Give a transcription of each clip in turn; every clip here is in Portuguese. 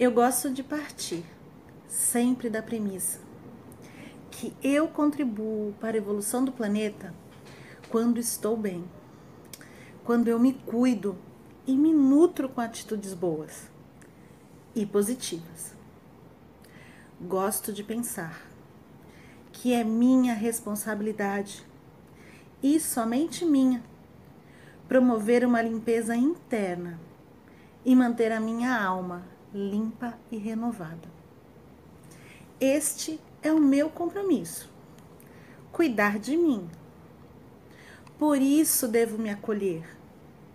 Eu gosto de partir sempre da premissa que eu contribuo para a evolução do planeta quando estou bem, quando eu me cuido e me nutro com atitudes boas e positivas. Gosto de pensar que é minha responsabilidade e somente minha promover uma limpeza interna e manter a minha alma limpa e renovada. Este é o meu compromisso: cuidar de mim. Por isso devo me acolher,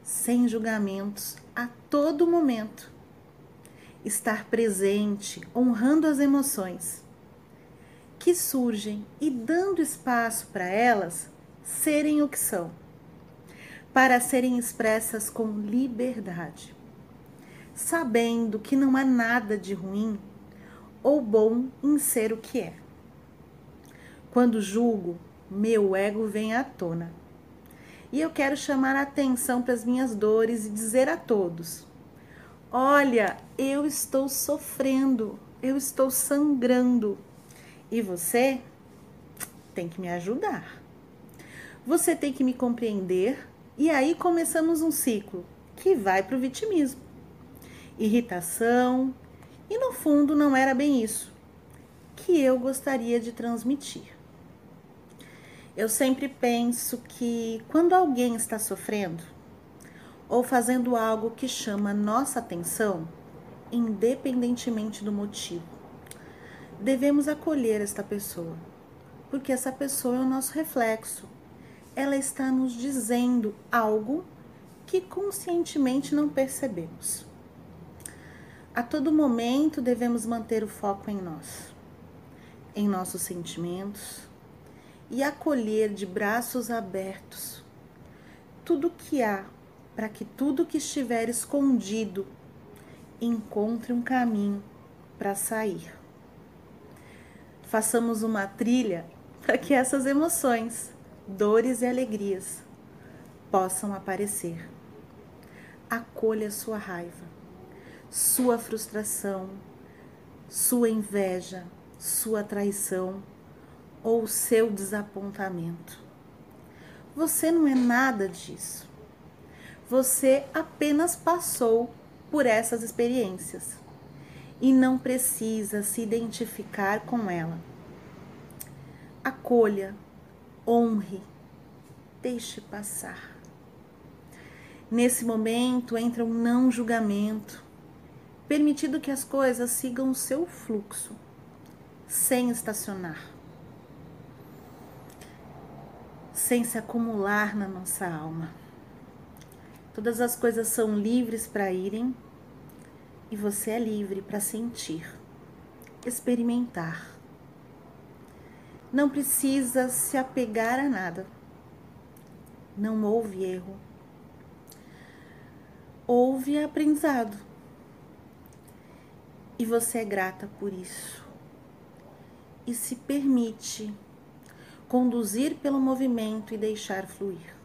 sem julgamentos, a todo momento. Estar presente, honrando as emoções que surgem e dando espaço para elas serem o que são, para serem expressas com liberdade sabendo que não há nada de ruim ou bom em ser o que é. Quando julgo, meu ego vem à tona. E eu quero chamar a atenção para as minhas dores e dizer a todos: Olha, eu estou sofrendo, eu estou sangrando. E você tem que me ajudar. Você tem que me compreender. E aí começamos um ciclo que vai para o vitimismo irritação, e no fundo não era bem isso que eu gostaria de transmitir. Eu sempre penso que quando alguém está sofrendo ou fazendo algo que chama nossa atenção, independentemente do motivo, devemos acolher esta pessoa, porque essa pessoa é o nosso reflexo. Ela está nos dizendo algo que conscientemente não percebemos. A todo momento devemos manter o foco em nós, em nossos sentimentos e acolher de braços abertos tudo que há para que tudo que estiver escondido encontre um caminho para sair. Façamos uma trilha para que essas emoções, dores e alegrias possam aparecer. Acolha sua raiva sua frustração, sua inveja, sua traição ou seu desapontamento. Você não é nada disso. Você apenas passou por essas experiências e não precisa se identificar com ela. Acolha, honre, deixe passar. Nesse momento entra um não julgamento, permitido que as coisas sigam o seu fluxo, sem estacionar, sem se acumular na nossa alma. Todas as coisas são livres para irem e você é livre para sentir, experimentar. Não precisa se apegar a nada. Não houve erro. Houve aprendizado e você é grata por isso. E se permite conduzir pelo movimento e deixar fluir.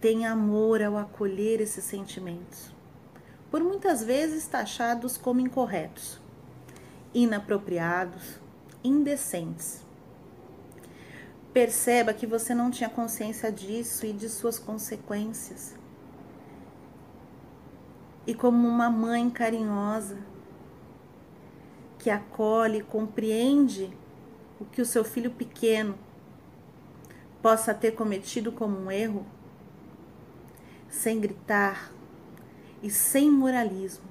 Tenha amor ao acolher esses sentimentos, por muitas vezes taxados como incorretos, inapropriados, indecentes. Perceba que você não tinha consciência disso e de suas consequências. E como uma mãe carinhosa, que acolhe e compreende o que o seu filho pequeno possa ter cometido como um erro, sem gritar e sem moralismo.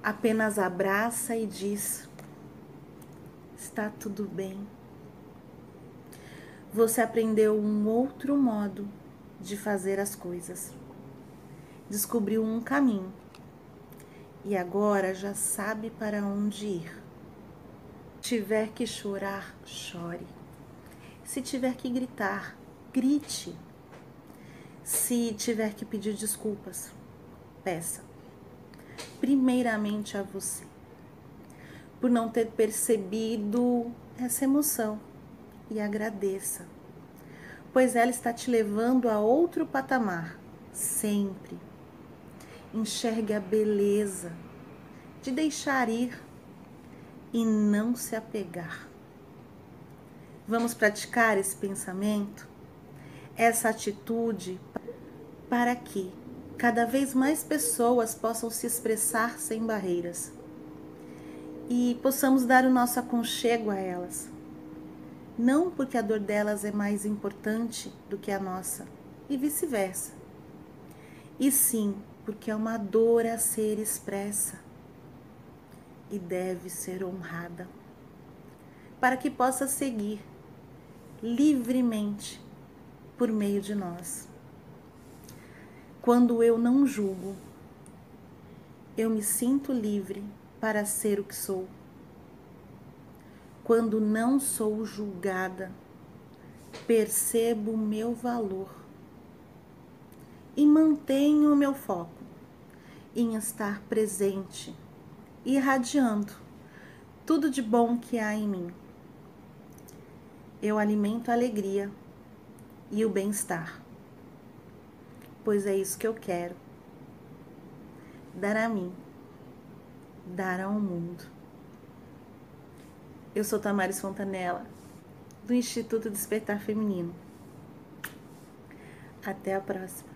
Apenas abraça e diz: está tudo bem. Você aprendeu um outro modo de fazer as coisas. Descobriu um caminho e agora já sabe para onde ir. Tiver que chorar, chore. Se tiver que gritar, grite. Se tiver que pedir desculpas, peça. Primeiramente a você, por não ter percebido essa emoção e agradeça, pois ela está te levando a outro patamar, sempre enxergue a beleza de deixar ir e não se apegar. Vamos praticar esse pensamento, essa atitude, para que cada vez mais pessoas possam se expressar sem barreiras e possamos dar o nosso aconchego a elas. Não porque a dor delas é mais importante do que a nossa, e vice-versa. E sim, porque é uma dor a ser expressa e deve ser honrada, para que possa seguir livremente por meio de nós. Quando eu não julgo, eu me sinto livre para ser o que sou. Quando não sou julgada, percebo o meu valor e mantenho o meu foco em estar presente, irradiando tudo de bom que há em mim. Eu alimento a alegria e o bem-estar, pois é isso que eu quero dar a mim dar ao mundo. Eu sou Tamares Fontanella, do Instituto Despertar Feminino. Até a próxima.